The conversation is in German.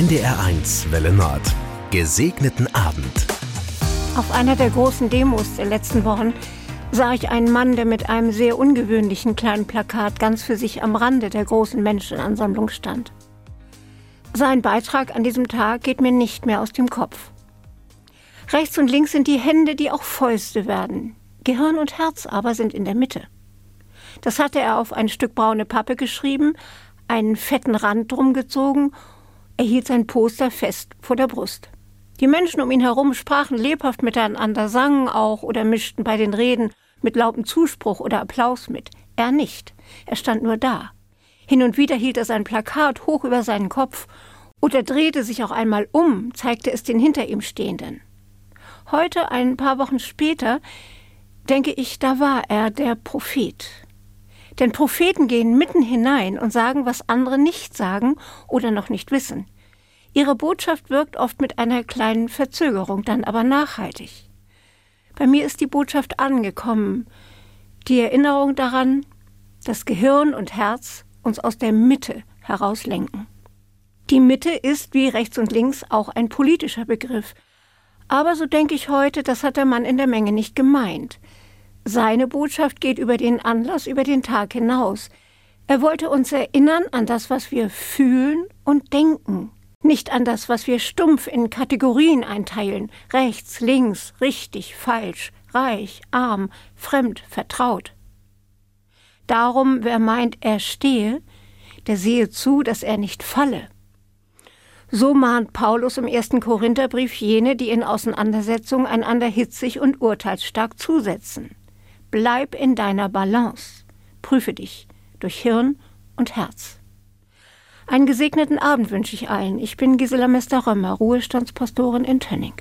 NDR1 Welle Nord. Gesegneten Abend. Auf einer der großen Demos der letzten Wochen sah ich einen Mann, der mit einem sehr ungewöhnlichen kleinen Plakat ganz für sich am Rande der großen Menschenansammlung stand. Sein Beitrag an diesem Tag geht mir nicht mehr aus dem Kopf. Rechts und links sind die Hände, die auch Fäuste werden. Gehirn und Herz aber sind in der Mitte. Das hatte er auf ein Stück braune Pappe geschrieben, einen fetten Rand drum gezogen, er hielt sein Poster fest vor der Brust. Die Menschen um ihn herum sprachen lebhaft miteinander, sangen auch oder mischten bei den Reden mit lauten Zuspruch oder Applaus mit. Er nicht. Er stand nur da. Hin und wieder hielt er sein Plakat hoch über seinen Kopf oder drehte sich auch einmal um, zeigte es den hinter ihm Stehenden. Heute, ein paar Wochen später, denke ich, da war er der Prophet. Denn Propheten gehen mitten hinein und sagen, was andere nicht sagen oder noch nicht wissen. Ihre Botschaft wirkt oft mit einer kleinen Verzögerung, dann aber nachhaltig. Bei mir ist die Botschaft angekommen, die Erinnerung daran, dass Gehirn und Herz uns aus der Mitte herauslenken. Die Mitte ist wie rechts und links auch ein politischer Begriff. Aber so denke ich heute, das hat der Mann in der Menge nicht gemeint. Seine Botschaft geht über den Anlass, über den Tag hinaus. Er wollte uns erinnern an das, was wir fühlen und denken, nicht an das, was wir stumpf in Kategorien einteilen, rechts, links, richtig, falsch, reich, arm, fremd, vertraut. Darum, wer meint, er stehe, der sehe zu, dass er nicht falle. So mahnt Paulus im ersten Korintherbrief jene, die in Auseinandersetzungen einander hitzig und urteilsstark zusetzen. Bleib in deiner Balance. Prüfe dich durch Hirn und Herz. Einen gesegneten Abend wünsche ich allen. Ich bin Gisela Mester-Römer, Ruhestandspastorin in Tönning.